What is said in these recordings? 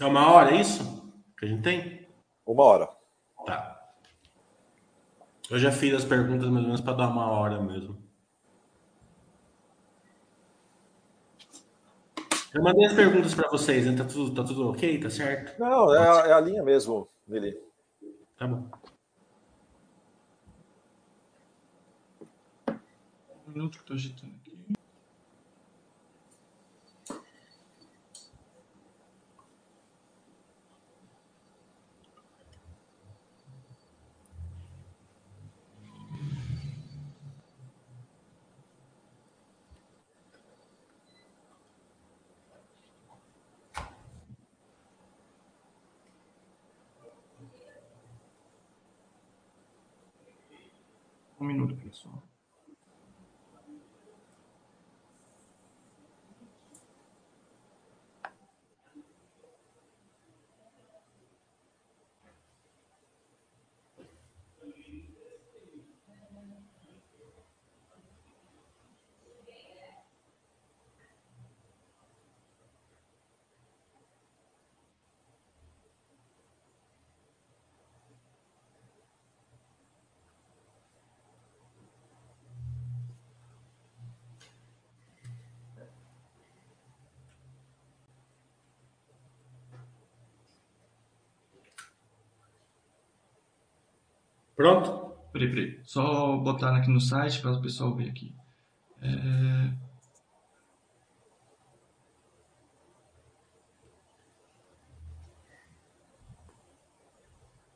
É uma hora, é isso? Que a gente tem? Uma hora. Tá. Eu já fiz as perguntas mais ou menos para dar uma hora mesmo. Eu mandei as perguntas para vocês, né? Tá tudo, tá tudo ok? Tá certo? Não, é a, é a linha mesmo, Lili. Tá bom. Um minuto que tô agitando aqui. Um minuto, Pronto? Peraí, peraí. Só botar aqui no site para o pessoal ver aqui. É...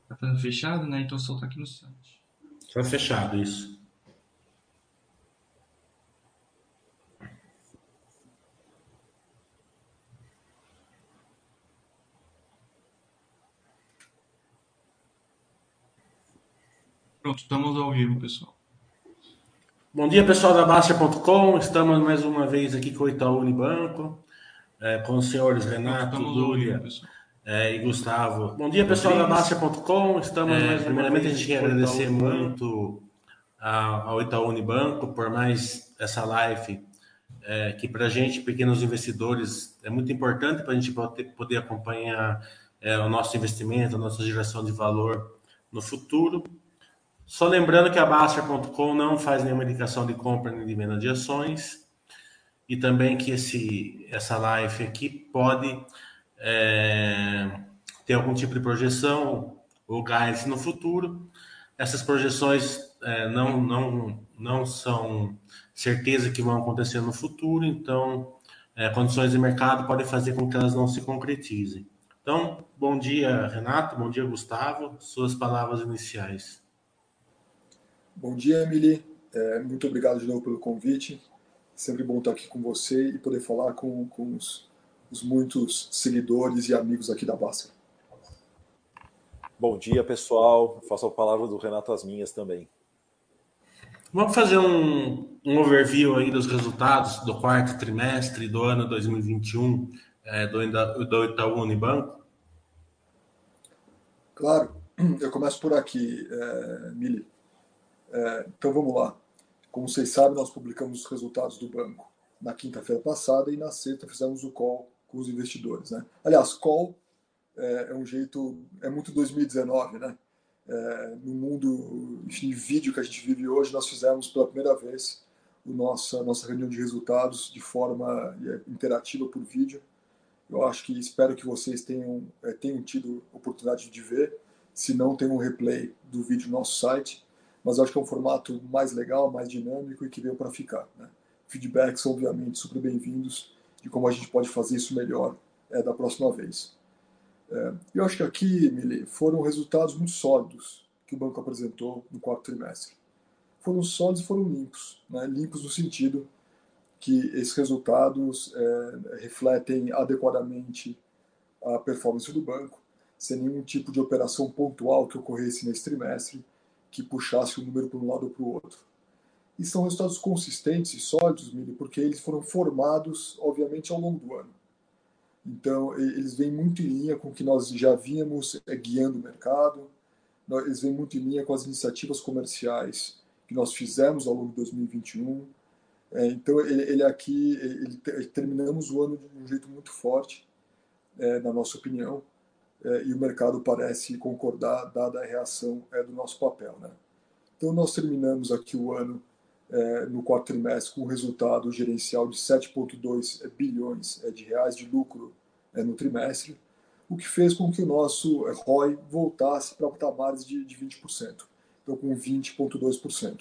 Tá fechado, né? Então só tá aqui no site. Tá fechado isso. Pronto, estamos ao vivo, pessoal. Bom dia, pessoal da Baster.com. Estamos mais uma vez aqui com o Itaú Unibanco, é, com os senhores Renato, Lúlia vivo, é, e Gustavo. Bom dia, pessoal da Baster.com. Estamos É, mais primeiramente a gente quer Itaú agradecer Unibanco. muito ao Itaú Unibanco por mais essa live, é, que para a gente, pequenos investidores, é muito importante para a gente poder, poder acompanhar é, o nosso investimento, a nossa geração de valor no futuro. Só lembrando que a Baster.com não faz nenhuma indicação de compra nem de venda de ações e também que esse, essa live aqui pode é, ter algum tipo de projeção ou guidance no futuro. Essas projeções é, não, não, não são certeza que vão acontecer no futuro, então é, condições de mercado podem fazer com que elas não se concretizem. Então, bom dia, Renato, bom dia, Gustavo, suas palavras iniciais. Bom dia, Emily. É, muito obrigado de novo pelo convite. Sempre bom estar aqui com você e poder falar com, com os, os muitos seguidores e amigos aqui da Basta. Bom dia, pessoal. Faço a palavra do Renato as minhas também. Vamos fazer um, um overview aí dos resultados do quarto trimestre do ano 2021 é, do, do Itaú Unibanco. Claro, eu começo por aqui, é, Mili. É, então vamos lá. Como vocês sabem, nós publicamos os resultados do banco na quinta-feira passada e na sexta fizemos o call com os investidores. Né? Aliás, call é, é um jeito, é muito 2019, né? É, no mundo de vídeo que a gente vive hoje, nós fizemos pela primeira vez o nossa nossa reunião de resultados de forma é, interativa por vídeo. Eu acho que espero que vocês tenham, é, tenham tido oportunidade de ver. Se não, tem um replay do vídeo no nosso site. Mas acho que é um formato mais legal, mais dinâmico e que veio para ficar. Né? Feedbacks, obviamente, super bem-vindos de como a gente pode fazer isso melhor é, da próxima vez. É, eu acho que aqui, Mili, foram resultados muito sólidos que o banco apresentou no quarto trimestre. Foram sólidos e foram limpos. Né? Limpos no sentido que esses resultados é, refletem adequadamente a performance do banco, sem nenhum tipo de operação pontual que ocorresse nesse trimestre que puxasse um número para um lado ou para o outro. E são resultados consistentes e sólidos, Mili, porque eles foram formados, obviamente, ao longo do ano. Então, eles vêm muito em linha com o que nós já vínhamos é, guiando o mercado, eles vêm muito em linha com as iniciativas comerciais que nós fizemos ao longo de 2021. É, então, ele, ele aqui, ele, te- terminamos o ano de um jeito muito forte, é, na nossa opinião, e o mercado parece concordar, dada a reação é, do nosso papel. Né? Então, nós terminamos aqui o ano é, no quarto trimestre com um resultado gerencial de 7,2 bilhões é, de reais de lucro é, no trimestre, o que fez com que o nosso ROI voltasse para patamares de, de 20%, então com 20,2%.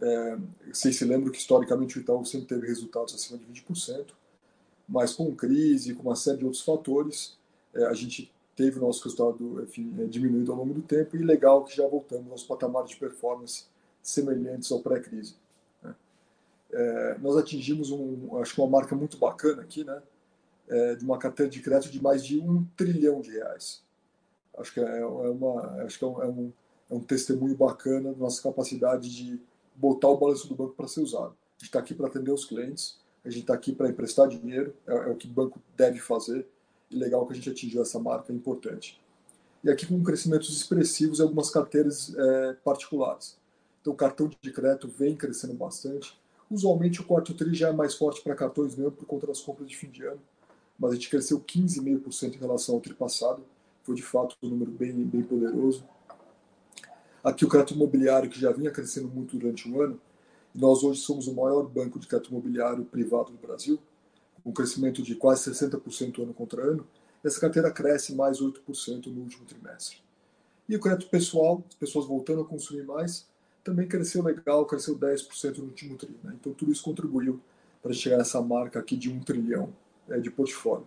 É, vocês se lembram que historicamente o Itaú sempre teve resultados acima de 20%, mas com crise, com uma série de outros fatores, é, a gente teve o nosso resultado enfim, é, diminuído ao longo do tempo e legal que já voltamos aos patamares de performance semelhantes ao pré-crise. Né? É, nós atingimos um, acho que uma marca muito bacana aqui, né? É, de uma carteira de crédito de mais de um trilhão de reais. Acho que é, é uma, acho que é um, é um, é um testemunho bacana da nossa capacidade de botar o balanço do banco para ser usado. A gente está aqui para atender os clientes, a gente está aqui para emprestar dinheiro, é, é, o que o banco deve fazer, e legal que a gente atingiu essa marca, é importante. E aqui com crescimentos expressivos em algumas carteiras é, particulares. Então, o cartão de crédito vem crescendo bastante. Usualmente, o quarto tri já é mais forte para cartões mesmo por conta das compras de fim de ano, mas a gente cresceu 15,5% em relação ao tri passado. Foi, de fato, um número bem, bem poderoso. Aqui o crédito imobiliário, que já vinha crescendo muito durante o ano, nós hoje somos o maior banco de crédito imobiliário privado do Brasil, um crescimento de quase 60% ano contra ano. Essa carteira cresce mais 8% no último trimestre. E o crédito pessoal, as pessoas voltando a consumir mais, também cresceu legal, cresceu 10% no último tri. Né? Então tudo isso contribuiu para chegar a essa marca aqui de um trilhão é, de portfólio.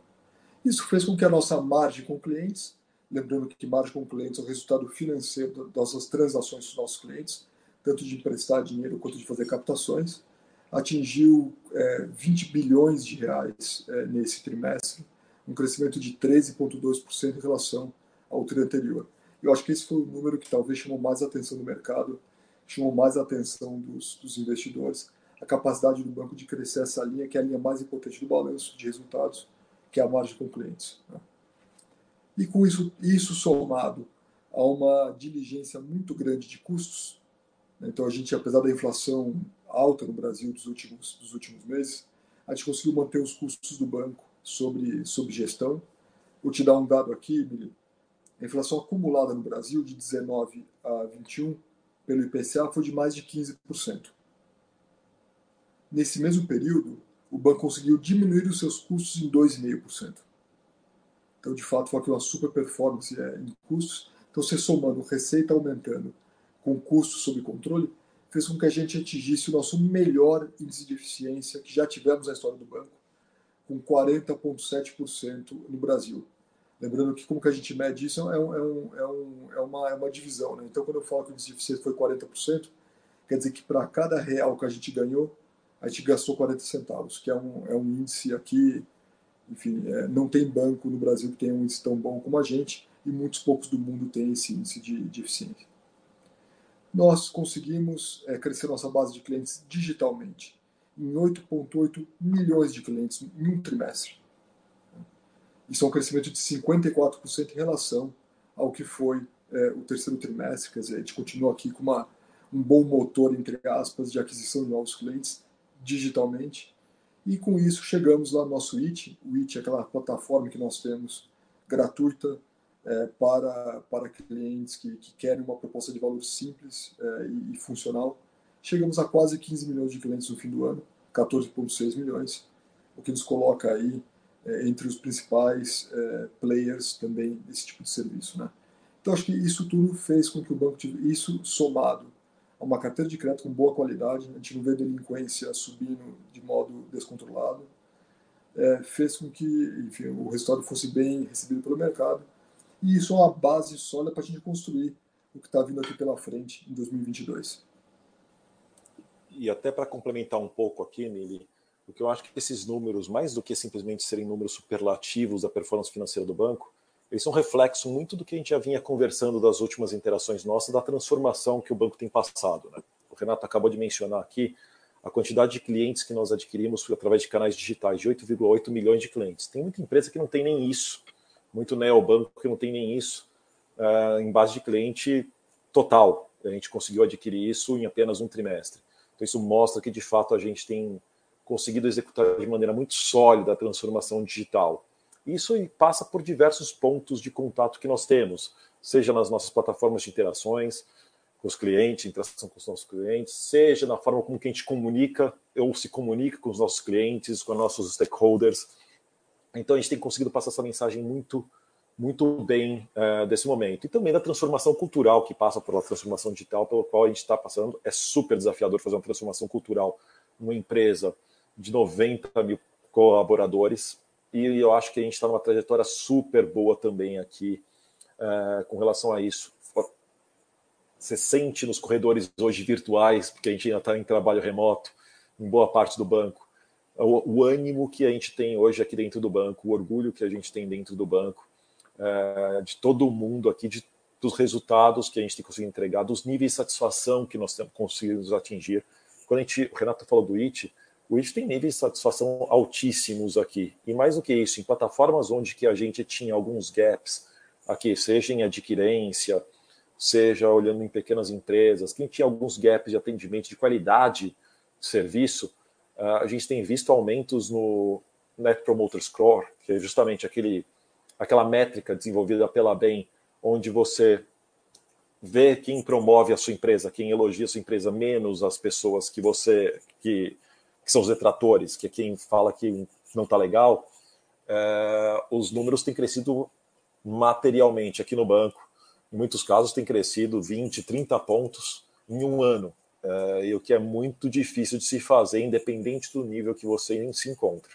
Isso fez com que a nossa margem com clientes Lembrando que margem com clientes é o resultado financeiro das nossas transações com os nossos clientes, tanto de emprestar dinheiro quanto de fazer captações. Atingiu é, 20 bilhões de reais é, nesse trimestre, um crescimento de 13,2% em relação ao tri anterior. Eu acho que esse foi o número que talvez chamou mais atenção do mercado, chamou mais atenção dos, dos investidores, a capacidade do banco de crescer essa linha, que é a linha mais importante do balanço de resultados, que é a margem com clientes. Né? E com isso, isso somado a uma diligência muito grande de custos, né? então a gente, apesar da inflação alta no Brasil dos últimos, dos últimos meses, a gente conseguiu manter os custos do banco sobre, sobre gestão. Vou te dar um dado aqui, Emílio. A inflação acumulada no Brasil de 19 a 21 pelo IPCA foi de mais de 15%. Nesse mesmo período, o banco conseguiu diminuir os seus custos em 2,5%. Então, de fato, foi uma super performance é, em custos. Então, você somando receita aumentando com custos sob controle, fez com que a gente atingisse o nosso melhor índice de eficiência que já tivemos na história do banco, com 40,7% no Brasil. Lembrando que como que a gente mede isso é, um, é, um, é, um, é, uma, é uma divisão. Né? Então, quando eu falo que o índice de eficiência foi 40%, quer dizer que para cada real que a gente ganhou, a gente gastou 40 centavos, que é um, é um índice aqui enfim, é, não tem banco no Brasil que tenha um índice tão bom como a gente e muitos poucos do mundo têm esse índice de, de eficiência. Nós conseguimos é, crescer nossa base de clientes digitalmente em 8,8 milhões de clientes em um trimestre. Isso é um crescimento de 54% em relação ao que foi é, o terceiro trimestre. Quer dizer, a gente continua aqui com uma, um bom motor, entre aspas, de aquisição de novos clientes digitalmente e com isso chegamos lá no nosso IT. O IT é aquela plataforma que nós temos gratuita é, para, para clientes que, que querem uma proposta de valor simples é, e, e, funcional. Chegamos a quase 15 milhões de clientes no fim do ano, 14,6 milhões, o que nos coloca aí é, entre os principais é, players também desse tipo de serviço. Né? Então, acho que isso tudo fez com que o banco, isso somado uma carteira de crédito com boa qualidade, a gente não vê delinquência subindo de modo descontrolado, é, fez com que enfim, o resultado fosse bem recebido pelo mercado. E isso é uma base sólida para a gente construir o que está vindo aqui pela frente em 2022. E até para complementar um pouco aqui, Nili, o que eu acho que esses números, mais do que simplesmente serem números superlativos da performance financeira do banco, eles são reflexo muito do que a gente já vinha conversando das últimas interações nossas, da transformação que o banco tem passado. Né? O Renato acabou de mencionar aqui a quantidade de clientes que nós adquirimos através de canais digitais, de 8,8 milhões de clientes. Tem muita empresa que não tem nem isso, muito neobanco que não tem nem isso uh, em base de cliente total. A gente conseguiu adquirir isso em apenas um trimestre. Então isso mostra que de fato a gente tem conseguido executar de maneira muito sólida a transformação digital Isso passa por diversos pontos de contato que nós temos, seja nas nossas plataformas de interações com os clientes, interação com os nossos clientes, seja na forma como que a gente comunica ou se comunica com os nossos clientes, com os nossos stakeholders. Então a gente tem conseguido passar essa mensagem muito muito bem uh, desse momento. E também da transformação cultural que passa pela transformação digital, pelo qual a gente está passando. É super desafiador fazer uma transformação cultural numa empresa de 90 mil colaboradores. E eu acho que a gente está numa trajetória super boa também aqui uh, com relação a isso. Você sente nos corredores hoje virtuais, porque a gente ainda está em trabalho remoto, em boa parte do banco, o, o ânimo que a gente tem hoje aqui dentro do banco, o orgulho que a gente tem dentro do banco, é, de todo mundo aqui, de, dos resultados que a gente tem conseguido entregar, dos níveis de satisfação que nós conseguimos atingir. Quando a gente, o Renato falou do IT, o IT tem níveis de satisfação altíssimos aqui. E mais do que isso, em plataformas onde que a gente tinha alguns gaps aqui, seja em adquirência, seja olhando em pequenas empresas, quem tinha alguns gaps de atendimento, de qualidade de serviço, a gente tem visto aumentos no Net Promoter Score, que é justamente aquele aquela métrica desenvolvida pela BEM, onde você vê quem promove a sua empresa, quem elogia a sua empresa, menos as pessoas que você que, que são os detratores, que é quem fala que não está legal, é, os números têm crescido materialmente aqui no banco. Em muitos casos tem crescido 20, 30 pontos em um ano, é, e o que é muito difícil de se fazer, independente do nível que você se encontra.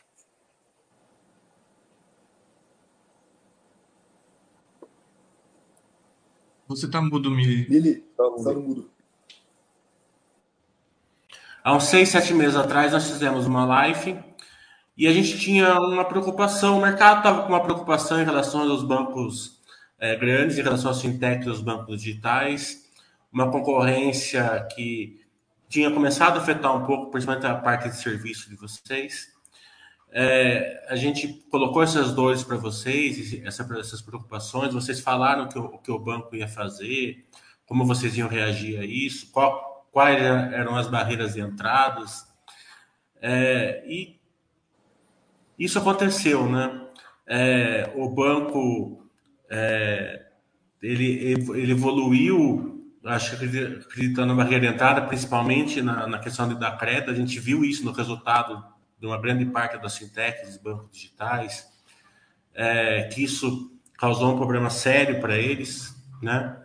Você tá mudo, Mili. Mili, tá, tá no mudo. Há uns seis, sete meses atrás, nós fizemos uma live e a gente tinha uma preocupação, o mercado estava com uma preocupação em relação aos bancos é, grandes, em relação às fintechs, aos bancos digitais, uma concorrência que tinha começado a afetar um pouco, principalmente a parte de serviço de vocês. É, a gente colocou essas dores para vocês, essa, essas preocupações. Vocês falaram que o, que o banco ia fazer, como vocês iam reagir a isso, qual, quais eram as barreiras de entradas. É, e isso aconteceu, né? É, o banco é, ele, ele evoluiu, acho que acreditando na barreira de entrada, principalmente na, na questão da crédito. A gente viu isso no resultado de uma grande parte das fintechs, dos bancos digitais, é, que isso causou um problema sério para eles, né?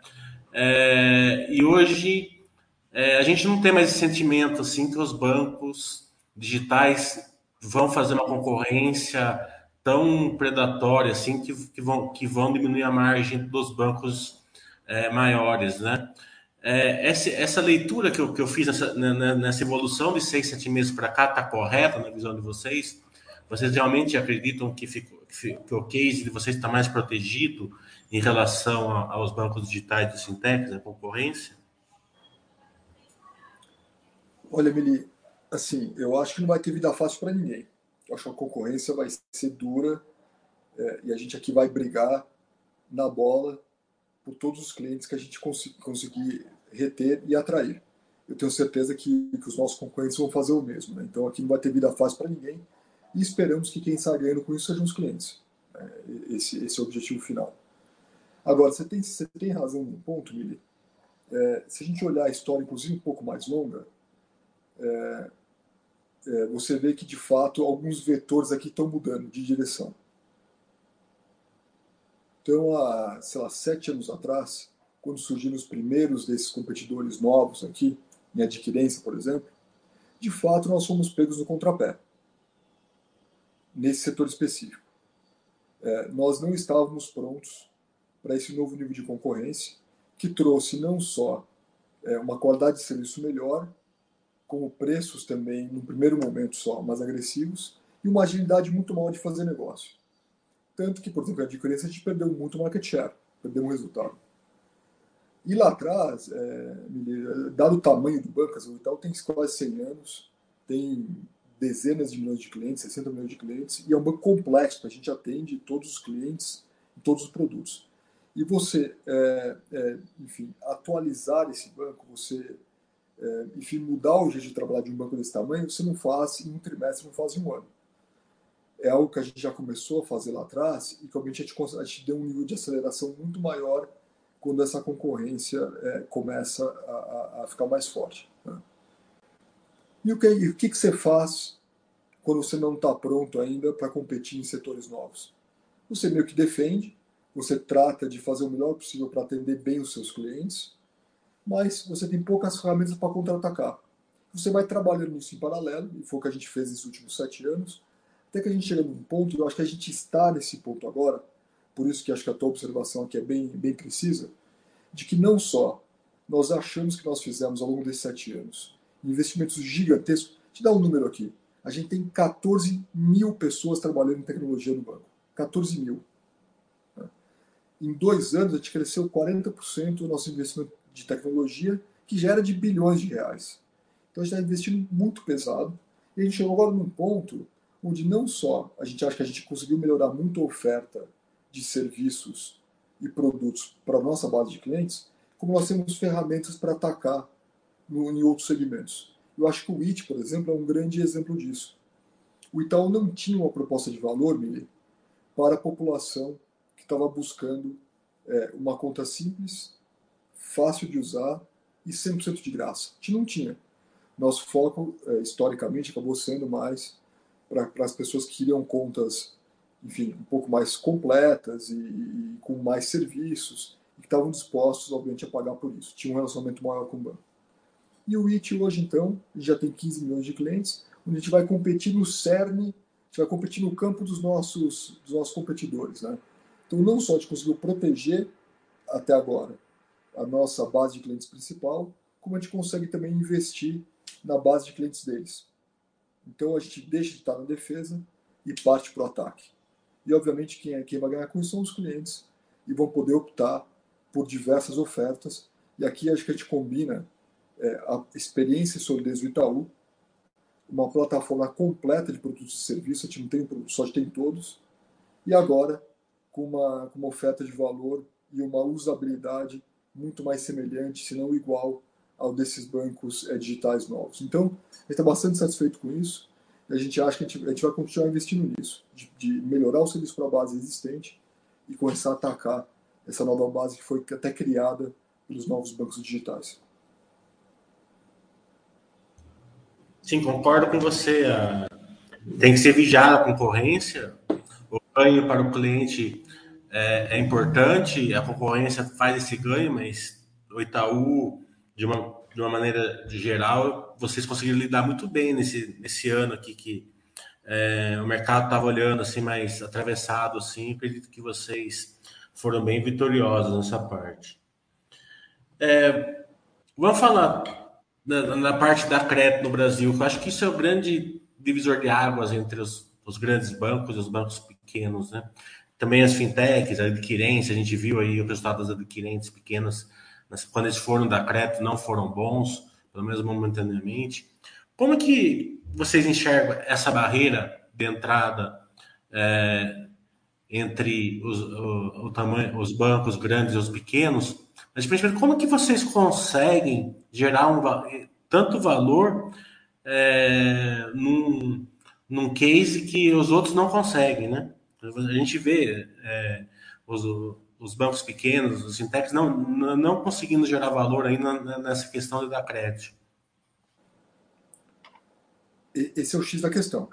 É, e hoje é, a gente não tem mais esse sentimento assim que os bancos digitais vão fazer uma concorrência tão predatória assim que, que, vão, que vão diminuir a margem dos bancos é, maiores, né? É, essa, essa, leitura que eu, que eu fiz nessa, nessa, evolução de seis, sete meses para cá está correta na visão de vocês? Vocês realmente acreditam que, ficou, que o case de vocês está mais protegido em relação a, aos bancos digitais de fintechs, a concorrência? Olha, Mili, assim, eu acho que não vai ter vida fácil para ninguém. Eu acho que a concorrência vai ser dura é, e a gente aqui vai brigar na bola por todos os clientes que a gente cons conseguir reter e atrair. Eu tenho certeza que, que os nossos concorrentes vão fazer o mesmo. Né? Então aqui não vai ter vida fácil para ninguém e esperamos que quem está ganhando com isso sejam os clientes. Né? Esse, esse é o objetivo final. Agora, você tem, você tem razão num ponto, Mili. É, se a gente olhar a história, inclusive um pouco mais longa, é, é, você vê que de fato alguns vetores aqui estão mudando de direção. Então, há, sei lá, sete anos atrás, quando surgiram os primeiros desses competidores novos aqui, em adquirência, por exemplo, de fato nós fomos pegos no contrapé, nesse setor específico. É, nós não estávamos prontos para esse novo nível de concorrência, que trouxe não só é, uma qualidade de serviço melhor, como preços também, no primeiro momento só, mais agressivos, e uma agilidade muito maior de fazer negócio. Tanto que, por exemplo, a adquirência a gente perdeu muito market share, um resultado. E lá atrás, é, dado o tamanho do banco, o Itaú tem quase 100 anos, tem dezenas de milhões de clientes, 60 milhões de clientes, e é um banco complexo, a gente atende todos os clientes todos os produtos. E você, é, é, enfim, atualizar esse banco, você, é, enfim, mudar o jeito de trabalhar de um banco desse tamanho, você não faz em um trimestre, não faz em um ano é algo que a gente já começou a fazer lá atrás e que a gente, a gente deu um nível de aceleração muito maior quando essa concorrência é, começa a, a, ficar mais forte. Né? E o que, o que, que você faz quando você não está pronto ainda para competir em setores novos? Você meio que defende, você trata de fazer o melhor possível para atender bem os seus clientes, mas você tem poucas ferramentas para contra-atacar. Você vai trabalhando nisso em paralelo, e foi o que a gente fez nesses últimos sete anos, até que a gente chega num ponto, eu acho que a gente está nesse ponto agora, por isso que acho que a tua observação aqui é bem, bem precisa, de que não só nós achamos que nós fizemos ao longo desses sete anos investimentos gigantescos, te dar um número aqui, a gente tem 14 mil pessoas trabalhando em tecnologia no banco. 14 mil. Em dois anos, a gente cresceu 40% do nosso investimento de tecnologia, que gera de bilhões de reais. Então a gente está investindo muito pesado. E a gente chegou agora num ponto onde não só a gente acha que a gente conseguiu melhorar muito a oferta de serviços e produtos para a nossa base de clientes, como nós temos ferramentas para atacar no, em outros segmentos. Eu acho que o IT, por exemplo, é um grande exemplo disso. O Itaú não tinha uma proposta de valor, Mili, para a população que estava buscando é, uma conta simples, fácil de usar e 100% de graça. A gente não tinha. Nosso foco, é, historicamente, acabou sendo mais para as pessoas que queriam contas, enfim, um pouco mais completas e, e com mais serviços e que estavam dispostos, obviamente, a pagar por isso. Tinha um relacionamento maior com o banco. E o IT hoje, então, já tem 15 milhões de clientes, onde a gente vai competir no cerne, a gente vai competir no campo dos nossos, dos nossos competidores. Né? Então, não só a gente conseguiu proteger até agora a nossa base de clientes principal, como a gente consegue também investir na base de clientes deles. Então a gente deixa de estar na defesa e parte para o ataque. E obviamente quem, é, quem vai ganhar com isso são os clientes e vão poder optar por diversas ofertas. E aqui acho que a gente combina é, a experiência e solidez do Itaú, uma plataforma completa de produtos e serviços, a gente não tem produtos, só tem todos, e agora com uma, com uma oferta de valor e uma usabilidade muito mais semelhante, se não igual ao desses bancos é, digitais novos. Então, a gente está bastante satisfeito com isso. A gente acha que a gente, a gente vai continuar investindo nisso, de, de melhorar o serviço para a base existente e começar a atacar essa nova base que foi até criada pelos novos bancos digitais. Sim, concordo com você. Tem que ser vigiada a concorrência. O ganho para o cliente é, é importante, a concorrência faz esse ganho, mas o Itaú de uma, de uma maneira geral, vocês conseguiram lidar muito bem nesse, nesse ano aqui que é, o mercado estava olhando assim mais atravessado assim, acredito que vocês foram bem vitoriosos nessa parte. É, vamos falar na, na, parte da crédito no Brasil, eu acho que isso é o grande divisor de águas entre os, os grandes bancos e os bancos pequenos, né? Também as fintechs, a adquirência, a gente viu aí o resultado das adquirentes pequenas mas quando eles foram da crédito não foram bons, pelo menos momentaneamente. Como que vocês enxergam essa barreira de entrada é, entre os, o, o, tamanho, os bancos grandes e os pequenos? Mas principalmente como que vocês conseguem gerar um, tanto valor é, num, num case que os outros não conseguem, né? A gente vê é, os, os bancos pequenos, os fintechs, não, não conseguindo gerar valor ainda nessa questão de dar crédito. Esse é o X da questão.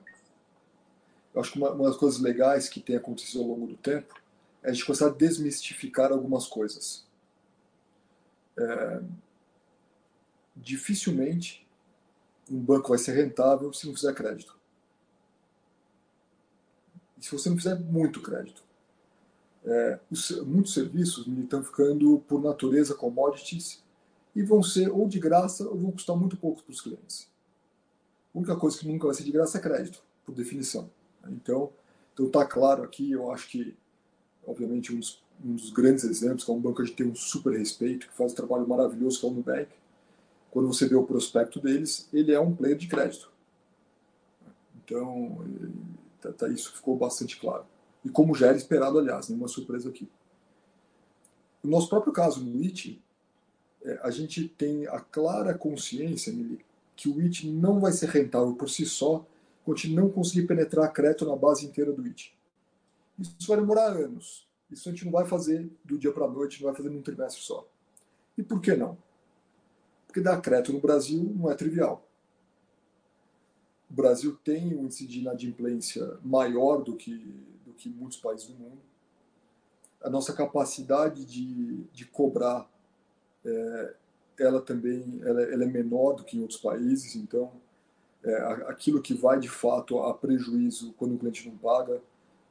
Eu acho que uma, uma das coisas legais que tem acontecido ao longo do tempo é a gente começar a desmistificar algumas coisas. É, dificilmente um banco vai ser rentável se não fizer crédito. E se você não fizer muito crédito é, os, muitos serviços estão ficando, por natureza, commodities e vão ser ou de graça ou vão custar muito pouco para os clientes. A única coisa que nunca vai ser de graça é crédito, por definição. Então, então tá claro aqui, eu acho que, obviamente, um dos, um dos grandes exemplos, que é um banco que a gente tem um super respeito, que faz um trabalho maravilhoso, que é o Nubank, quando você vê o prospecto deles, ele é um player de crédito. Então, tá, tá, isso ficou bastante claro e como já era esperado, aliás, nenhuma surpresa aqui. No nosso próprio caso, no IT, é, a gente tem a clara consciência, Mili, que o IT não vai ser rentável por si só continue não conseguir penetrar crédito na base inteira do IT. Isso vai demorar anos. Isso a gente não vai fazer do dia para a noite, não vai fazer num trimestre só. E por que não? Porque dar crédito no Brasil não é trivial. O Brasil tem um índice de inadimplência maior do que, que muitos países do mundo. A nossa capacidade de, de cobrar, é, ela também ela, ela, é menor do que em outros países. Então, é, aquilo que vai de fato a prejuízo quando o cliente não paga,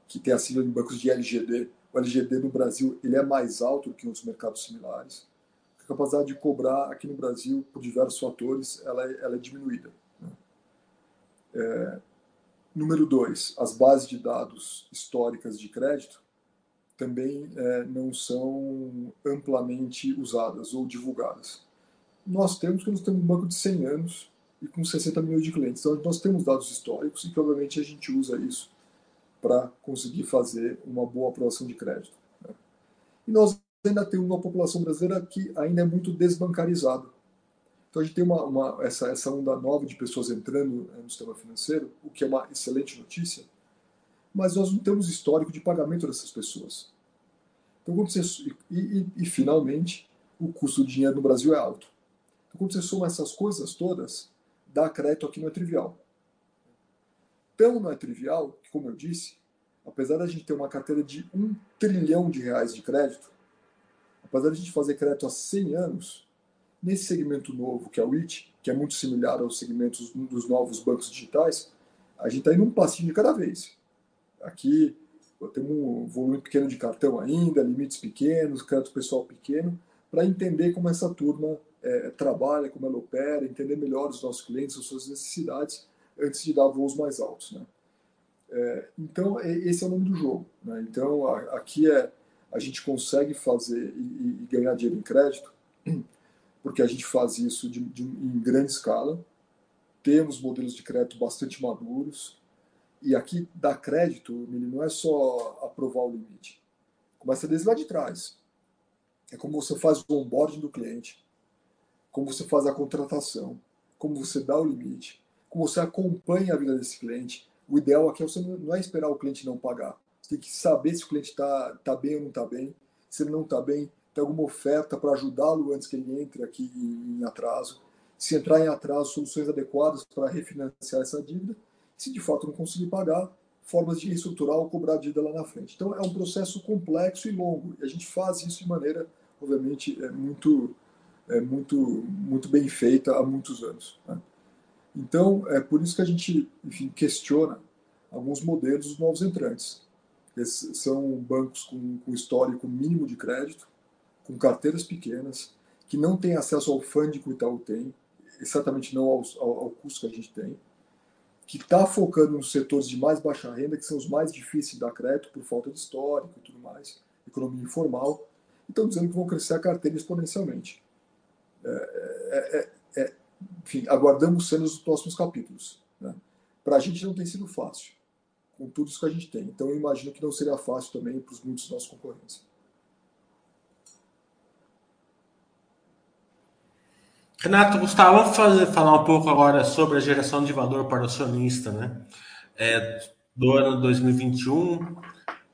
que tem a sigla de bancos de LGD, o LGD no Brasil ele é mais alto do que em outros mercados similares. A capacidade de cobrar aqui no Brasil, por diversos fatores, ela é, ela é diminuída. Né? É, número dois, as bases de dados históricas de crédito também é, não são amplamente usadas ou divulgadas. Nós temos, que nós temos um banco de 100 anos e com 60 milhões de clientes. Então, nós temos dados históricos e, provavelmente, a gente usa isso para conseguir fazer uma boa aprovação de crédito. Né? E nós ainda temos uma população brasileira que ainda é muito desbancarizada. Então a gente tem uma, uma, essa, essa onda nova de pessoas entrando né, no sistema financeiro, o que é uma excelente notícia, mas nós não temos histórico de pagamento dessas pessoas. Então, quando você, e, e, e finalmente, o custo do dinheiro no Brasil é alto. Então, quando você soma essas coisas todas, dar crédito aqui não é trivial. Então não é trivial que, como eu disse, apesar da gente ter uma carteira de um trilhão de reais de crédito, apesar de a gente fazer crédito há 100 anos, nesse segmento novo, que é o IT, que é muito similar aos segmentos dos novos bancos digitais, a gente está indo um passinho de cada vez. Aqui temos um volume pequeno de cartão ainda, limites pequenos, crédito pessoal pequeno, para entender como essa turma é, trabalha, como ela opera, entender melhor os nossos clientes, as suas necessidades, antes de dar voos mais altos. Né? É, então, esse é o nome do jogo. Né? Então, a, aqui é a gente consegue fazer e, e, ganhar dinheiro em crédito, porque a gente faz isso de, de, em grande escala. Temos modelos de crédito bastante maduros. E aqui, dar crédito, não é só aprovar o limite. Começa desde lá de trás. É como você faz o onboarding do cliente, como você faz a contratação, como você dá o limite, como você acompanha a vida desse cliente. O ideal aqui é você não é esperar o cliente não pagar. Você tem que saber se o cliente está tá bem ou não está bem. Se ele não está bem, tem alguma oferta para ajudá-lo antes que ele entre aqui em atraso. Se entrar em atraso, soluções adequadas para refinanciar essa dívida. Se de fato não conseguir pagar, formas de reestruturar ou cobrar a dívida lá na frente. Então é um processo complexo e longo. E a gente faz isso de maneira, obviamente, é muito, é muito, muito bem feita há muitos anos. Né? Então, é por isso que a gente, enfim, questiona alguns modelos dos novos entrantes. Esses são bancos com, com histórico mínimo de crédito, com carteiras pequenas, que não têm acesso ao funding que o Itaú tem, exatamente não ao, ao, ao custo que a gente tem, que está focando nos setores de mais baixa renda, que são os mais difíceis de dar crédito por falta de histórico e tudo mais, economia informal, e estão dizendo que vão crescer a carteira exponencialmente. É, é, é, é enfim, aguardamos cenas dos próximos capítulos. Né? Para a gente não tem sido fácil, com tudo isso que a gente tem. Então eu imagino que não seria fácil também para os muitos dos nossos concorrentes. Renato, Gustavo, vamos fazer, falar um pouco agora sobre a geração de valor para o acionista, né? É, do ano 2021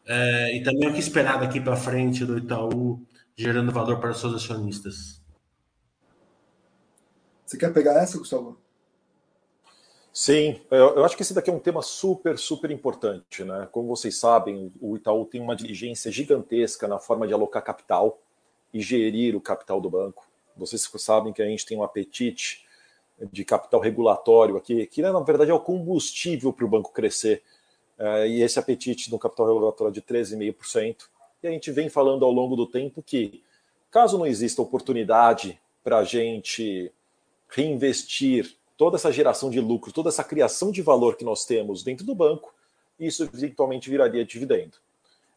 é, e também o que esperar daqui para frente do Itaú gerando valor para os seus acionistas. Você quer pegar essa, Gustavo? Sim, eu, eu, acho que esse daqui é um tema super, super importante. Né? Como vocês sabem, o Itaú tem uma diligência gigantesca na forma de alocar capital e gerir o capital do banco. Vocês sabem que a gente tem um apetite de capital regulatório aqui, que né, na verdade é o combustível para o banco crescer. É, e esse apetite no capital regulatório é de 13,5%. E a gente vem falando ao longo do tempo que, caso não exista oportunidade para a gente reinvestir toda essa geração de lucro, toda essa criação de valor que nós temos dentro do banco, isso eventualmente viraria dividendo.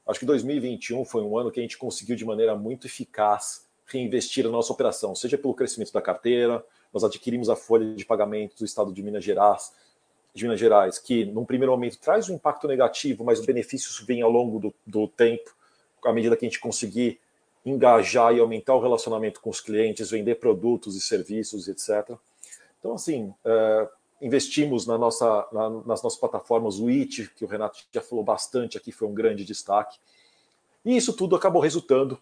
Acho que 2021 foi um ano que a gente conseguiu de maneira muito eficaz reinvestir a nossa operação, seja pelo crescimento da carteira, nós adquirimos a folha de pagamento do estado de Minas Gerais, de Minas Gerais, que num primeiro momento traz um impacto negativo, mas os benefícios vêm ao longo do, do tempo, à medida que a gente conseguir engajar e aumentar o relacionamento com os clientes, vender produtos e serviços, etc. Então, assim, é, investimos na nossa, na, nas nossas plataformas, o IT, que o Renato já falou bastante aqui, foi um grande destaque. E isso tudo acabou resultando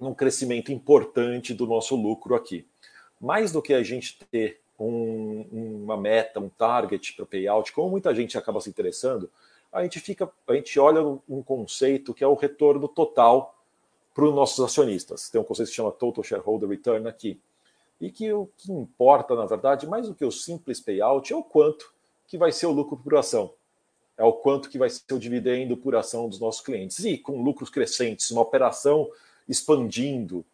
num crescimento importante do nosso lucro aqui. Mais do que a gente ter um, uma meta, um target para payout, como muita gente acaba se interessando, a gente fica, a gente olha um conceito que é o retorno total para os nossos acionistas. Tem um conceito que se chama Total Shareholder Return aqui. E que o que importa, na verdade, mais do que o simples payout, é o quanto que vai ser o lucro por ação. É o quanto que vai ser o dividendo por ação dos nossos clientes. E com lucros crescentes, uma operação expandindo,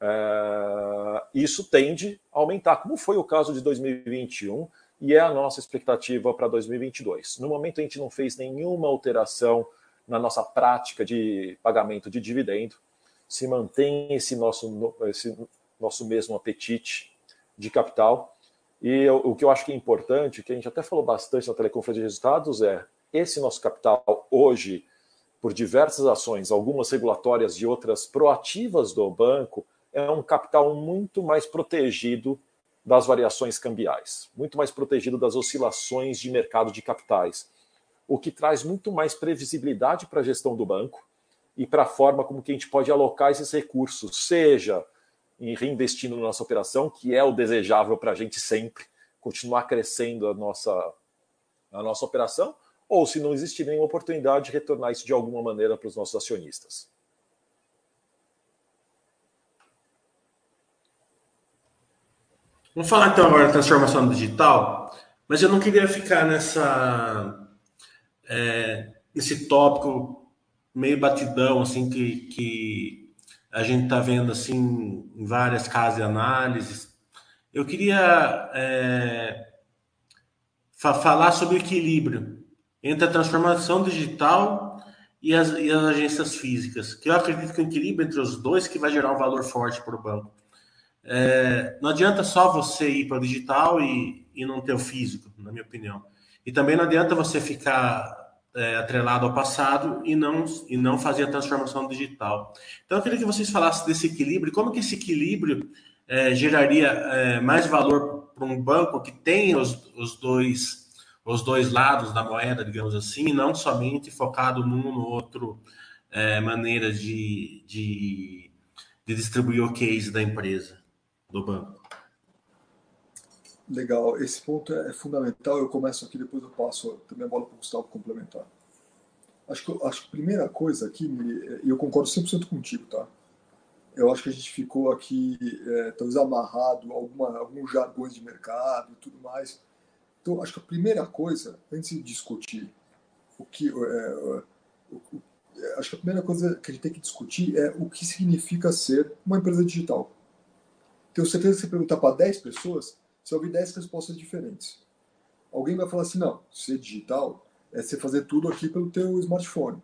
é, isso tende a aumentar, como foi o caso de 2021 e é a nossa expectativa para 2022. No momento, a gente não fez nenhuma alteração na nossa prática de pagamento de dividendo, se mantém esse nosso, esse nosso mesmo apetite de capital. E o que eu acho que é importante, que a gente até falou bastante na teleconferência de resultados, é esse nosso capital hoje, por diversas ações, algumas regulatórias e outras proativas do banco, é um capital muito mais protegido das variações cambiais, muito mais protegido das oscilações de mercado de capitais, o que traz muito mais previsibilidade para a gestão do banco e para a forma como que a gente pode alocar esses recursos, seja em reinvestindo na nossa operação, que é o desejável para a gente sempre, continuar crescendo a nossa, a nossa operação, ou se não existir nenhuma oportunidade, retornar isso de alguma maneira para os nossos acionistas. Vamos falar então agora da transformação digital, mas eu não queria ficar nessa é, nesse tópico meio batidão assim que, que a gente está vendo assim em várias casas de análise. Eu queria é, fa falar sobre equilíbrio entre a transformação digital e as, e as agências físicas, que eu acredito que o equilíbrio entre os dois que vai gerar um valor forte para o banco. É, não adianta só você ir para o digital e, e não ter o físico, na minha opinião. E também não adianta você ficar é, atrelado ao passado e não, e não fazer a transformação digital. Então, eu queria que vocês falassem desse equilíbrio, como que esse equilíbrio é, geraria é, mais valor para um banco que tem os, os, dois, os dois lados da moeda, digamos assim, não somente focado num ou no outro é, maneira de, de, de distribuir o case da empresa do banco. Legal, esse ponto é fundamental. Eu começo aqui, depois eu passo também a bola para o Gustavo complementar. Acho que, acho que a primeira coisa aqui, e eu concordo 100% contigo, tá? Eu acho que a gente ficou aqui, é, talvez amarrado a alguns jargões de mercado e tudo mais. Então, acho que a primeira coisa, antes de discutir o que. É, o, o, acho que a primeira coisa que a gente tem que discutir é o que significa ser uma empresa digital. Tenho certeza que você perguntar para 10 pessoas, você vai ouvir 10 respostas diferentes. Alguém vai falar assim, não, ser digital é você fazer tudo aqui pelo teu smartphone.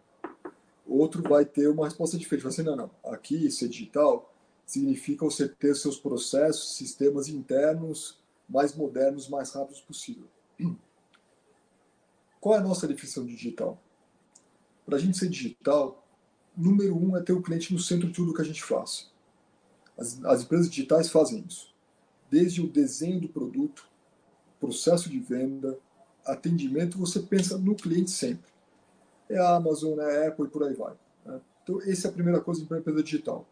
Outro vai ter uma resposta diferente. Vai assim, não, não, aqui ser digital significa você ter seus processos, sistemas internos mais modernos, mais rápidos possível. Qual é a nossa definição de digital? Para a gente ser digital, número um é ter o cliente no centro de tudo que a gente faz. As, as empresas digitais fazem isso. Desde o desenho do produto, processo de venda, atendimento, você pensa no cliente sempre. É a Amazon, é a Apple e por aí vai. Né? Então, essa é a primeira coisa para a empresa digital.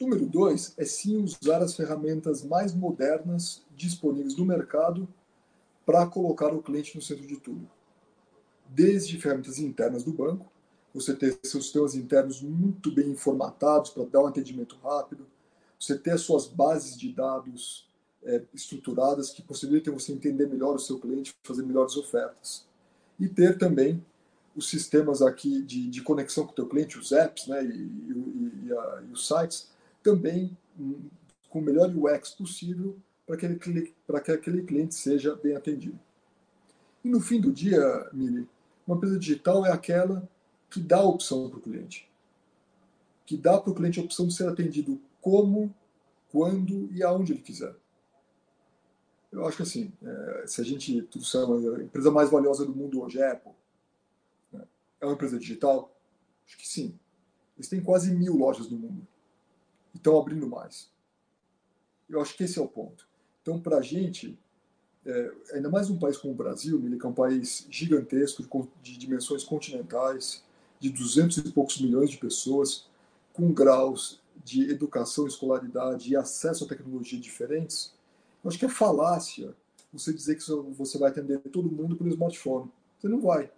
Número dois é sim usar as ferramentas mais modernas disponíveis no mercado para colocar o cliente no centro de tudo. Desde ferramentas internas do banco, você ter seus sistemas internos muito bem formatados para dar um atendimento rápido, você ter as suas bases de dados é, estruturadas que possibilitem você entender melhor o seu cliente, fazer melhores ofertas. E ter também os sistemas aqui de, de conexão com o teu cliente, os apps né, e, e, e, a, e os sites, também hum, com o melhor UX possível para que, que aquele cliente seja bem atendido. E no fim do dia, Mili, uma empresa digital é aquela que dá a opção para o cliente. Que dá para o cliente a opção de ser atendido como, quando e aonde ele quiser. Eu acho que assim, é, se a gente, tudo sabe, a empresa mais valiosa do mundo hoje é Apple. Né? É uma empresa digital? Acho que sim. Eles têm quase mil lojas no mundo. E estão abrindo mais. Eu acho que esse é o ponto. Então, para a gente, é, ainda mais um país como o Brasil, que é um país gigantesco, de dimensões continentais, de 200 e poucos milhões de pessoas, com graus de educação, escolaridade e acesso à tecnologia diferentes, eu acho que é falácia você dizer que você vai atender todo mundo pelo smartphone. Você não vai.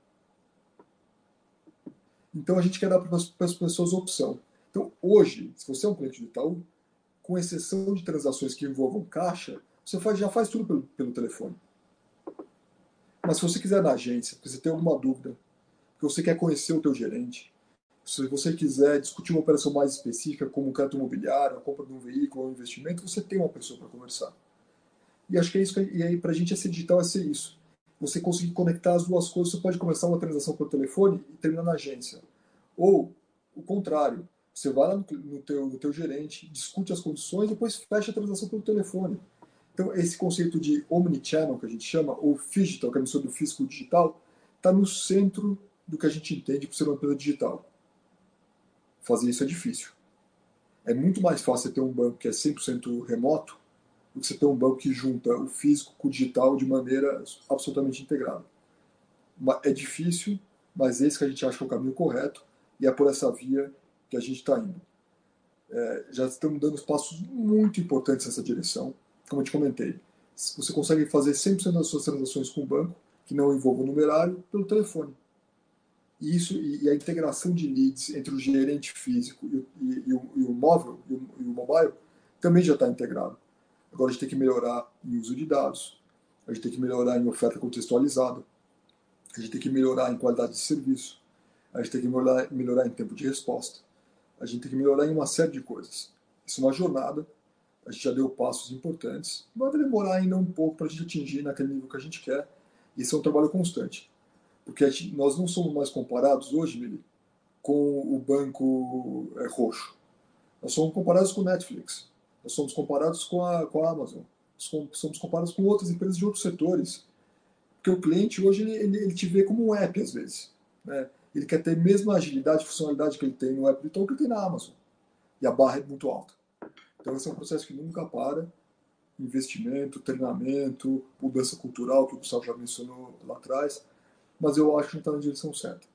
Então a gente quer dar para as pessoas opção. Então hoje, se você é um cliente do Itaú, com exceção de transações que envolvam caixa, você faz, já faz tudo pelo, pelo telefone. Mas se você quiser na agência, se você tem alguma dúvida, que você quer conhecer o teu gerente, se você quiser discutir uma operação mais específica, como um crédito imobiliário, a compra de um veículo um investimento, você tem uma pessoa para conversar. E acho que é isso, que, e aí para a gente ser digital é ser isso. Você conseguir conectar as duas coisas, você pode começar uma transação pelo telefone e terminar na agência. Ou o contrário, você vai lá no, no, teu, no teu gerente, discute as condições, depois fecha a transação pelo telefone. Então, esse conceito de omnichannel, que a gente chama, ou digital, que é a missão do físico digital, está no centro do que a gente entende por ser uma empresa digital. Fazer isso é difícil. É muito mais fácil ter um banco que é 100% remoto do que você ter um banco que junta o físico com o digital de maneira absolutamente integrada. É difícil, mas esse que a gente acha que é o caminho correto e é por essa via que a gente está indo. É, já estamos dando passos muito importantes nessa direção como eu te comentei, você consegue fazer 100% das suas transações com o banco, que não envolva o numerário, pelo telefone. E isso e a integração de leads entre o gerente físico e, e, e, o, e o, móvel e o, e o mobile também já está integrado. Agora a gente tem que melhorar em uso de dados, a gente tem que melhorar em oferta contextualizada, a gente tem que melhorar em qualidade de serviço, a gente tem que melhorar, melhorar em tempo de resposta, a gente tem que melhorar em uma série de coisas. Isso é uma jornada a gente já deu passos importantes. Vai demorar ainda um pouco para a gente atingir naquele nível que a gente quer. Isso é um trabalho constante. Porque gente, nós não somos mais comparados hoje, Mili, com o banco é, roxo. Nós somos comparados com o Netflix. Nós somos comparados com a, com a Amazon. Somos comparados com outras empresas de outros setores. Porque o cliente hoje ele, ele, ele te vê como um app, às vezes. Né? Ele quer ter a mesma agilidade e funcionalidade que ele tem no app do Itaú que ele tem na Amazon. E a barra é muito alta. Então, esse é um processo que nunca para. Investimento, treinamento, mudança cultural, que o Gustavo já mencionou lá atrás. Mas eu acho que está na direção certa.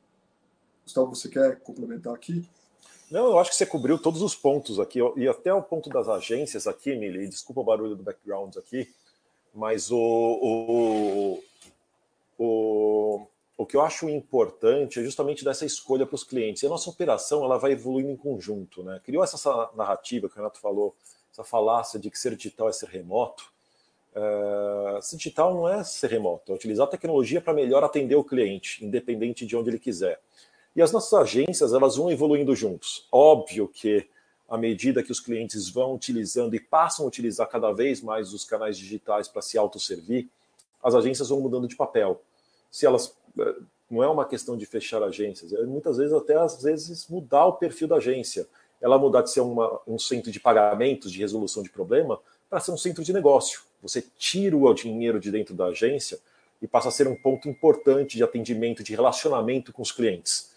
Gustavo, você quer complementar aqui? Não, eu acho que você cobriu todos os pontos aqui, e até o ponto das agências aqui, Emily, desculpa o barulho do background aqui, mas o, o, o, o que eu acho importante é justamente dessa escolha para os clientes. E a nossa operação ela vai evoluindo em conjunto. Né? Criou essa narrativa que o Renato falou, essa falácia de que ser digital é ser remoto. É, ser digital não é ser remoto, é utilizar a tecnologia para melhor atender o cliente, independente de onde ele quiser. E as nossas agências elas vão evoluindo juntos. Óbvio que à medida que os clientes vão utilizando e passam a utilizar cada vez mais os canais digitais para se autosservir, as agências vão mudando de papel. Se elas não é uma questão de fechar agências, é muitas vezes até às vezes mudar o perfil da agência. Ela mudar de ser uma, um centro de pagamentos, de resolução de problema, para ser um centro de negócio. Você tira o dinheiro de dentro da agência e passa a ser um ponto importante de atendimento, de relacionamento com os clientes.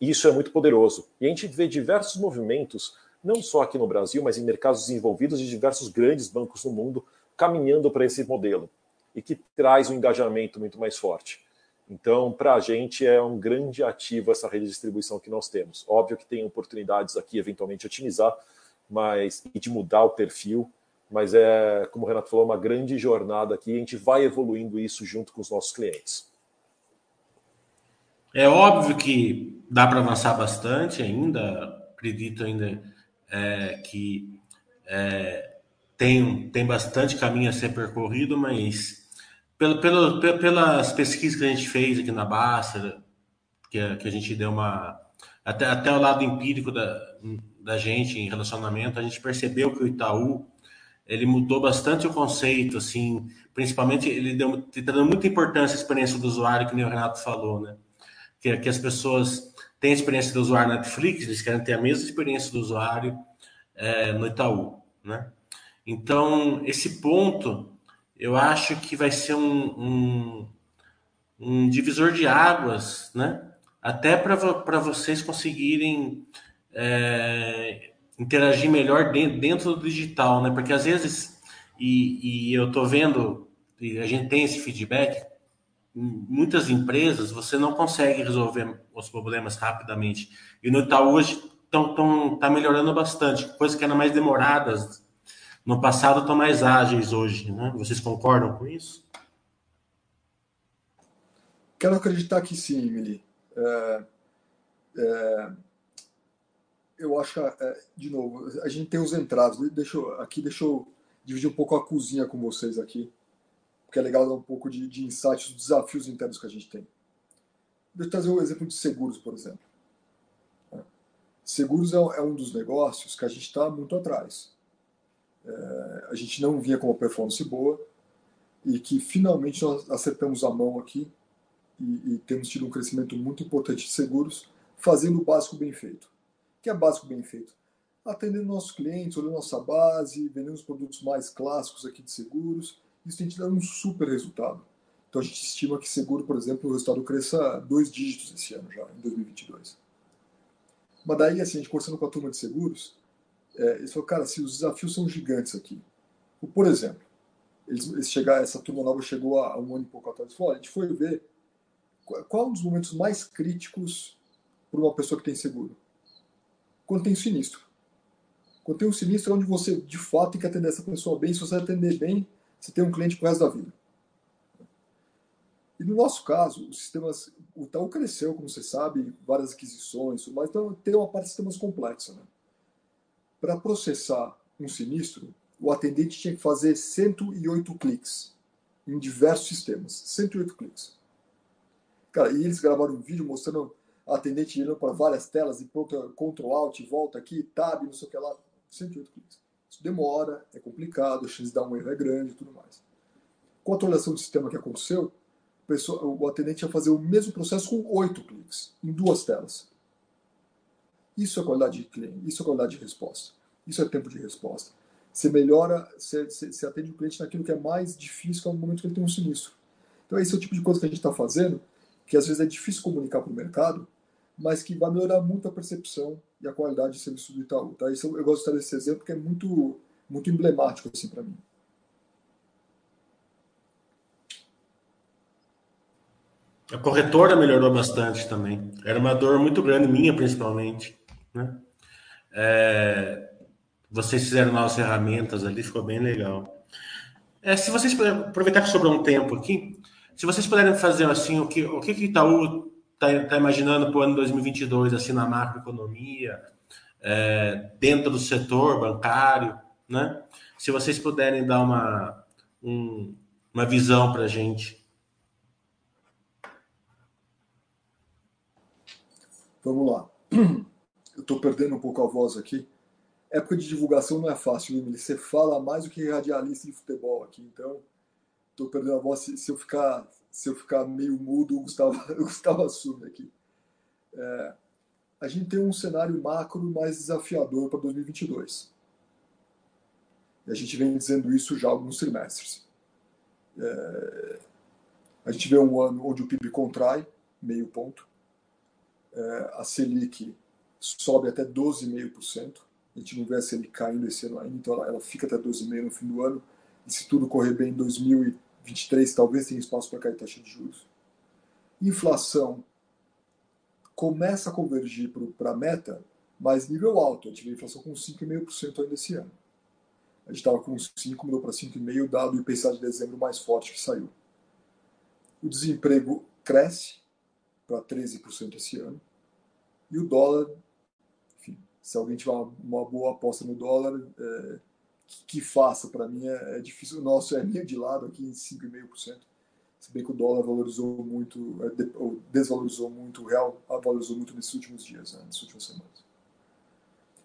E isso é muito poderoso. E a gente vê diversos movimentos, não só aqui no Brasil, mas em mercados desenvolvidos de diversos grandes bancos no mundo, caminhando para esse modelo e que traz um engajamento muito mais forte. Então, para a gente é um grande ativo essa rede de distribuição que nós temos. Óbvio que tem oportunidades aqui, eventualmente, de otimizar mas, e de mudar o perfil, mas é, como o Renato falou, uma grande jornada aqui. A gente vai evoluindo isso junto com os nossos clientes. É óbvio que dá para avançar bastante ainda, acredito ainda é, que é, tem, tem bastante caminho a ser percorrido, mas pelo, pelo, pelas pesquisas que a gente fez aqui na Basta, que, que a gente deu uma. Até, até o lado empírico da, da gente em relacionamento, a gente percebeu que o Itaú ele mudou bastante o conceito, assim, principalmente ele deu tá dando muita importância à experiência do usuário, que o Renato falou, né? Que, que as pessoas têm a experiência do usuário na Netflix, eles querem ter a mesma experiência do usuário é, no Itaú, né? Então, esse ponto eu acho que vai ser um, um, um divisor de águas, né? Até para vocês conseguirem é, interagir melhor dentro, dentro, do digital, né? Porque às vezes, e, e eu estou vendo e a gente tem esse feedback, muitas empresas você não consegue resolver os problemas rapidamente. E no Itaú hoje está melhorando bastante. Coisas que eram mais demoradas no passado estão mais ágeis hoje. Né? Vocês concordam com isso? Quero acreditar que sim, Emily. É, é, eu acho é, de novo, a gente tem os entrados. Deixa eu, aqui deixa eu dividir um pouco a cozinha com vocês aqui porque é legal dar um pouco de, de dos desafios internos que a gente tem. Deixa eu trazer um exemplo de seguros, por exemplo. Seguros é, é um dos negócios que a gente está muito atrás. É, a gente não vinha com uma performance boa e que finalmente nós acertamos a mão aqui e, e temos tido um crescimento muito importante de seguros, fazendo o básico bem feito. O que é básico bem feito? Atendendo nossos clientes, olhando nossa base, vendendo os produtos mais clássicos aqui de seguros isso tem te dado um super resultado. Então a gente estima que seguro, por exemplo, o resultado cresça dois dígitos esse ano já, em 2022. Mas daí, assim, a gente conversando com a turma de seguros, é, eles falaram, cara, se os desafios são gigantes aqui. Por exemplo, eles, eles chegar, essa turma nova chegou há um ano e pouco atrás, falou, a gente foi ver qual é um dos momentos mais críticos para uma pessoa que tem seguro. Quando tem sinistro. Quando tem um sinistro é onde você, de fato, tem que atender essa pessoa bem. Se você atender bem, você tem um cliente para o resto da vida. E no nosso caso, os sistemas, o Itaú cresceu, como você sabe, várias aquisições, mas então, tem uma parte de sistemas complexa. Né? Para processar um sinistro, o atendente tinha que fazer 108 cliques em diversos sistemas. 108 cliques. Cara, e eles gravaram um vídeo mostrando a atendente indo para várias telas e pronto, Ctrl Alt, volta aqui, Tab, não sei o que lá. 108 cliques. Isso demora, é complicado, a chance de dar um erro é grande e tudo mais. Com a atualização do sistema que aconteceu, o, o atendente ia fazer o mesmo processo com oito cliques, em duas telas. Isso é qualidade de cliente, isso é qualidade de resposta. Isso é tempo de resposta. Você melhora, você, você, você atende o cliente naquilo que é mais difícil, que é o momento que ele tem um sinistro. Então, esse é o tipo de coisa que a gente está fazendo, que às vezes é difícil comunicar para o mercado, mas que vai melhorar muito a percepção e a qualidade de serviço do Itaú. Tá? Isso, eu gosto de trazer esse exemplo porque é muito, muito emblemático assim, para mim. A corretora melhorou bastante também. Era uma dor muito grande, minha principalmente. Né? É, vocês fizeram novas ferramentas ali, ficou bem legal. É, se vocês puderem, aproveitar que sobrou um tempo aqui, se vocês puderem fazer assim, o que o que, que Itaú está tá imaginando para o ano 2022, assim, na macroeconomia, é, dentro do setor bancário, né? Se vocês puderem dar uma, um, uma visão para a gente. Vamos lá. Eu estou perdendo um pouco a voz aqui. Época de divulgação não é fácil, Emily. Você fala mais do que radialista de futebol aqui, então estou perdendo a voz. Se, se eu ficar se eu ficar meio mudo, o Gustavo, o Gustavo assume aqui. É, a gente tem um cenário macro mais desafiador para 2022. E a gente vem dizendo isso já há alguns trimestres. É, a gente vê um ano onde o PIB contrai meio ponto, é, a Selic sobe até 12,5%. A gente não vê a Selic caindo esse ano ainda, então ela, ela fica até 12,5% no fim do ano. E se tudo correr bem em 2022, 23 talvez tenha espaço para cair taxa de juros. Inflação começa a convergir para a meta, mas nível alto. A gente vê inflação com 5,5% ainda esse ano. A gente estava com 5, mudou para 5,5%, dado o IPCA de dezembro mais forte que saiu. O desemprego cresce para 13% esse ano. E o dólar, se alguém tiver uma, boa aposta no dólar, é, que, que faça. Para mim é, é, difícil. O nosso é meio de lado aqui em 5,5%. Se bem que o dólar valorizou muito, é, desvalorizou muito, o real valorizou muito nesses últimos dias, né, nessas últimas semanas.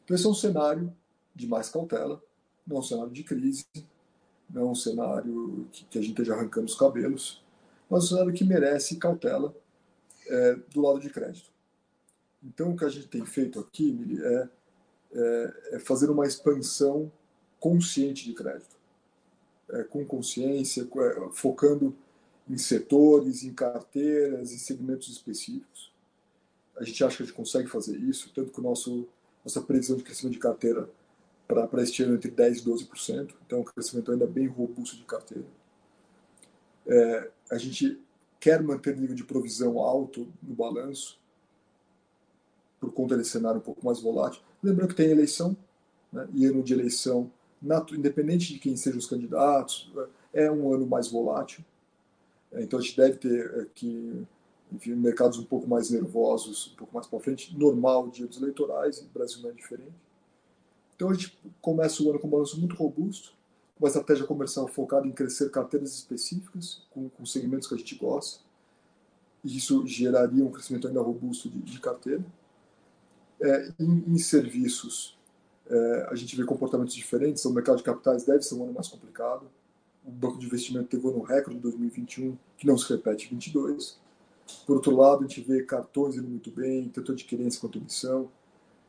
Então esse é um cenário de mais cautela, não é um cenário de crise, não é um cenário que, que a gente esteja arrancando os cabelos, mas é um cenário que merece cautela do lado de crédito. Então o que a gente tem feito aqui, Mili, é, é, é fazer uma expansão consciente de crédito, é, com consciência, é, focando em setores, em carteiras, em segmentos específicos. A gente acha que a gente consegue fazer isso, tanto que o nosso, nossa previsão de crescimento de carteira para este ano é entre 10% e 12%, então é um crescimento ainda bem robusto de carteira. É, a gente quer manter nível de provisão alto no balanço, por conta desse cenário um pouco mais volátil. Lembrando que tem eleição, né, e ano de eleição, independente de quem sejam os candidatos, é um ano mais volátil. É, então a gente deve ter aqui enfim, mercados um pouco mais nervosos, um pouco mais para frente, normal dia dos eleitorais, o Brasil não é diferente. Então a gente começa o ano com um balanço muito robusto, uma estratégia comercial focada em crescer carteiras específicas, com, com segmentos que a gente gosta, e isso geraria um crescimento ainda robusto de, de carteira. É, em, em, serviços, é, a gente vê comportamentos diferentes, o mercado de capitais deve ser um ano mais complicado, o banco de investimento teve um ano recorde em 2021, que não se repete em 2022. Por outro lado, a gente vê cartões indo muito bem, tanto adquirência quanto emissão,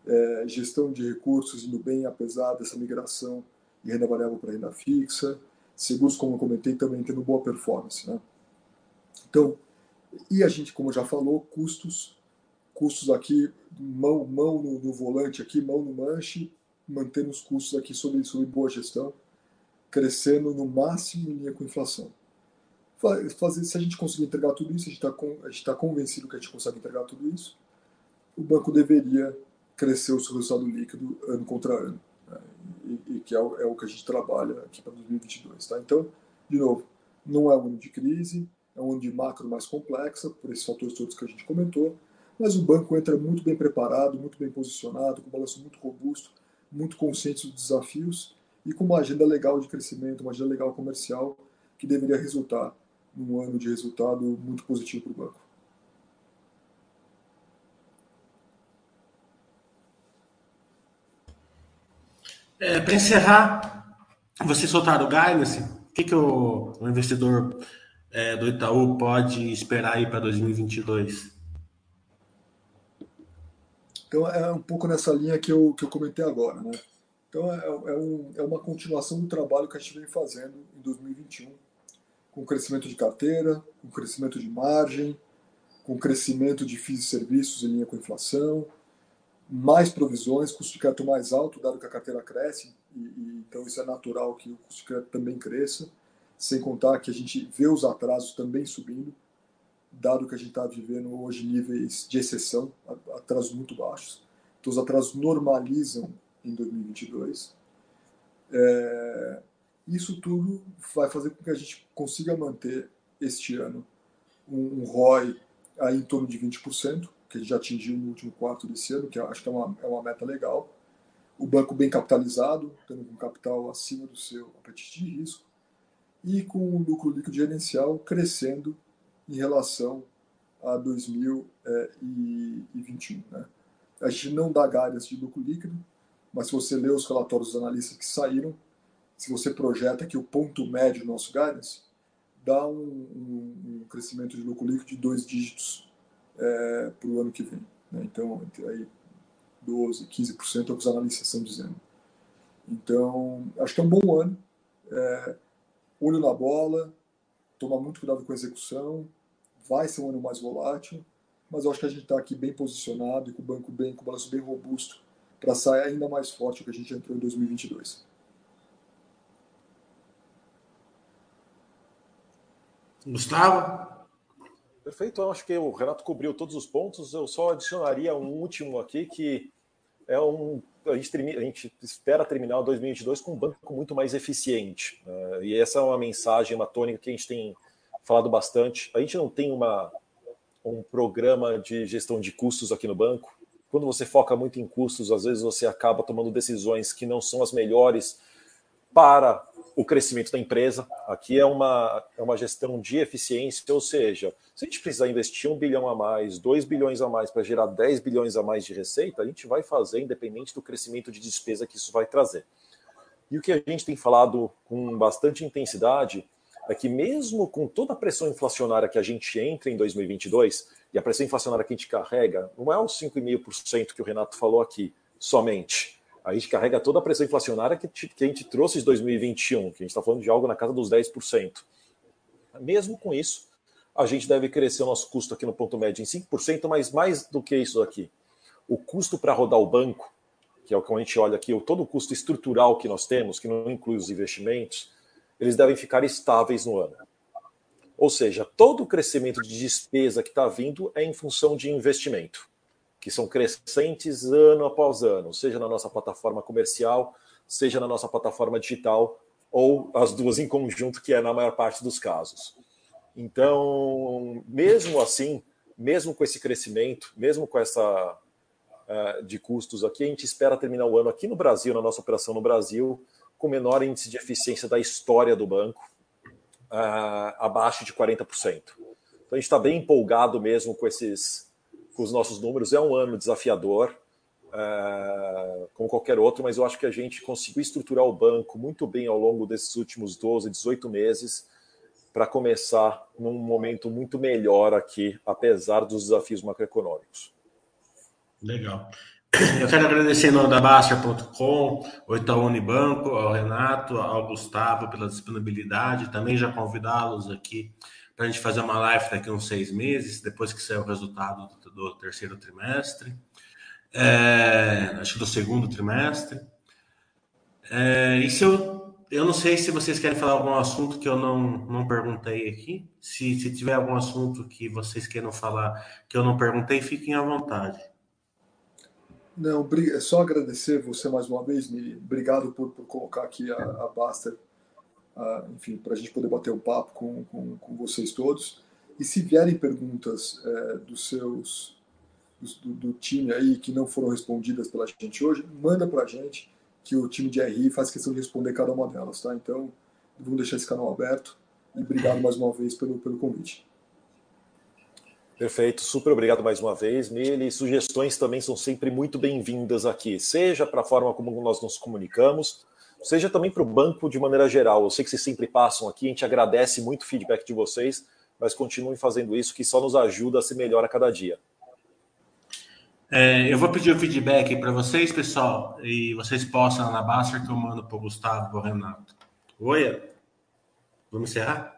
é, gestão de recursos indo bem, apesar dessa migração de renda variável para renda fixa, seguros, como eu comentei, também tendo boa performance. Né? Então, e a gente, como já falou, custos, custos aqui, mão, mão no, no volante aqui, mão no manche, mantendo os custos aqui sob, sob boa gestão, crescendo no máximo em linha com inflação. Fazer, se a gente conseguir entregar tudo isso, a gente está tá convencido que a gente consegue entregar tudo isso, o banco deveria crescer o seu resultado líquido ano contra ano, né? e, e, que é o, é o, que a gente trabalha aqui para 2022. Tá? Então, de novo, não é um ano de crise, é um ano de macro mais complexa, por esses fatores todos que a gente comentou, mas o banco entra muito bem preparado, muito bem posicionado, com um balanço muito robusto, muito consciente dos desafios e com uma agenda legal de crescimento, uma agenda legal comercial que deveria resultar num ano de resultado muito positivo para o banco. É, para encerrar, você soltar o guidance, o que, que o, o investidor é, do Itaú pode esperar aí para 2022? Então é um pouco nessa linha que eu, que eu comentei agora, né? Então é, é, um, é uma continuação do trabalho que a gente vem fazendo em 2021 com crescimento de carteira, com crescimento de margem, com crescimento de FIIs e serviços em linha com inflação, mais provisões, custo de crédito mais alto, dado que a carteira cresce, e, e, então isso é natural que o custo de crédito também cresça, sem contar que a gente vê os atrasos também subindo, dado que a gente está vivendo hoje níveis de exceção, atrasos muito baixos. Então os atrasos normalizam em 2022. É, isso tudo vai fazer com que a gente consiga manter este ano um, um ROI aí em torno de 20%, que a gente já atingiu no último quarto desse ano, que acho que é uma, é uma meta legal. O banco bem capitalizado, tendo um capital acima do seu apetite de risco, e com o lucro líquido gerencial crescendo em relação a 2021. Né? A gente não dá guidance de lucro líquido, mas se você ler os relatórios dos analistas que saíram, se você projeta que o ponto médio do nosso guidance dá um, um, um crescimento de lucro líquido de dois dígitos é, para o ano que vem. Né? Então, aí 12%, 15% é o que os analistas estão dizendo. Então, acho que é um bom ano. É, olho na bola, tomar muito cuidado com a execução. Vai ser um ano mais volátil, mas eu acho que a gente está aqui bem posicionado e com o banco bem, com o balanço bem robusto para sair ainda mais forte do que a gente entrou em 2022. Gustavo? Perfeito, eu acho que o Renato cobriu todos os pontos. Eu só adicionaria um último aqui que é um a gente, a gente espera terminar o 2022 com um banco muito mais eficiente. Né? E essa é uma mensagem, uma tônica que a gente tem falado bastante. A gente não tem uma, um programa de gestão de custos aqui no banco. Quando você foca muito em custos, às vezes você acaba tomando decisões que não são as melhores para o crescimento da empresa. Aqui é uma, é uma gestão de eficiência, ou seja, se a gente precisar investir um bilhão a mais, dois bilhões a mais para gerar 10 bilhões a mais de receita, a gente vai fazer independente do crescimento de despesa que isso vai trazer. E o que a gente tem falado com bastante intensidade é que mesmo com toda a pressão inflacionária que a gente entra em 2022, e a pressão inflacionária que a gente carrega, não é os 5,5% que o Renato falou aqui somente a gente carrega toda a pressão inflacionária que, que a gente trouxe de 2021, que a gente está falando de algo na casa dos 10%. Mesmo com isso, a gente deve crescer o nosso custo aqui no ponto médio em 5%, mas mais do que isso aqui. O custo para rodar o banco, que é o que a gente olha aqui, todo o custo estrutural que nós temos, que não inclui os investimentos, eles devem ficar estáveis no ano. Ou seja, todo o crescimento de despesa que está vindo é em função de investimento, que são crescentes ano após ano, seja na nossa plataforma comercial, seja na nossa plataforma digital, ou as duas em conjunto, que é na maior parte dos casos. Então, mesmo assim, mesmo com esse crescimento, mesmo com essa uh, de custos aqui, a gente espera terminar o ano aqui no Brasil, na nossa operação no Brasil, com o menor índice de eficiência da história do banco, uh, abaixo de 40%. Então a gente está bem empolgado mesmo com esses com os nossos números. É um ano desafiador, uh, como qualquer outro, mas eu acho que a gente conseguiu estruturar o banco muito bem ao longo desses últimos 12, 18 meses para começar num momento muito melhor aqui, apesar dos desafios macroeconômicos. Legal. Eu quero agradecer em nome da Baster.com, o Itaú Unibanco, ao Renato, ao Gustavo pela disponibilidade. Também já convidá-los aqui para a gente fazer uma live daqui a uns seis meses, depois que sair o resultado do, do terceiro trimestre, é, acho que do segundo trimestre. É, e se eu, eu não sei se vocês querem falar algum assunto que eu não, não perguntei aqui. Se, se tiver algum assunto que vocês queiram falar que eu não perguntei, fiquem à vontade. Não, é só agradecer você mais uma vez, Miri. Obrigado por, por colocar aqui a, a Baster, a, enfim, para a gente poder bater um papo com, com, com, vocês todos. E se vierem perguntas é, dos seus do, do, time aí que não foram respondidas pela gente hoje, manda para a gente que o time de RI faz questão de responder cada uma delas, tá? Então, vamos deixar esse canal aberto e obrigado mais uma vez pelo, pelo convite. Perfeito, super obrigado mais uma vez, Mili. Sugestões também são sempre muito bem-vindas aqui, seja para a forma como nós nos comunicamos, seja também para o banco de maneira geral. Eu sei que vocês sempre passam aqui, a gente agradece muito o feedback de vocês, mas continuem fazendo isso, que só nos ajuda a ser melhor a cada dia. É, eu vou pedir o feedback para vocês, pessoal, e vocês possam na Baster que eu mando para o Gustavo para o Renato. Oi? Vamos encerrar?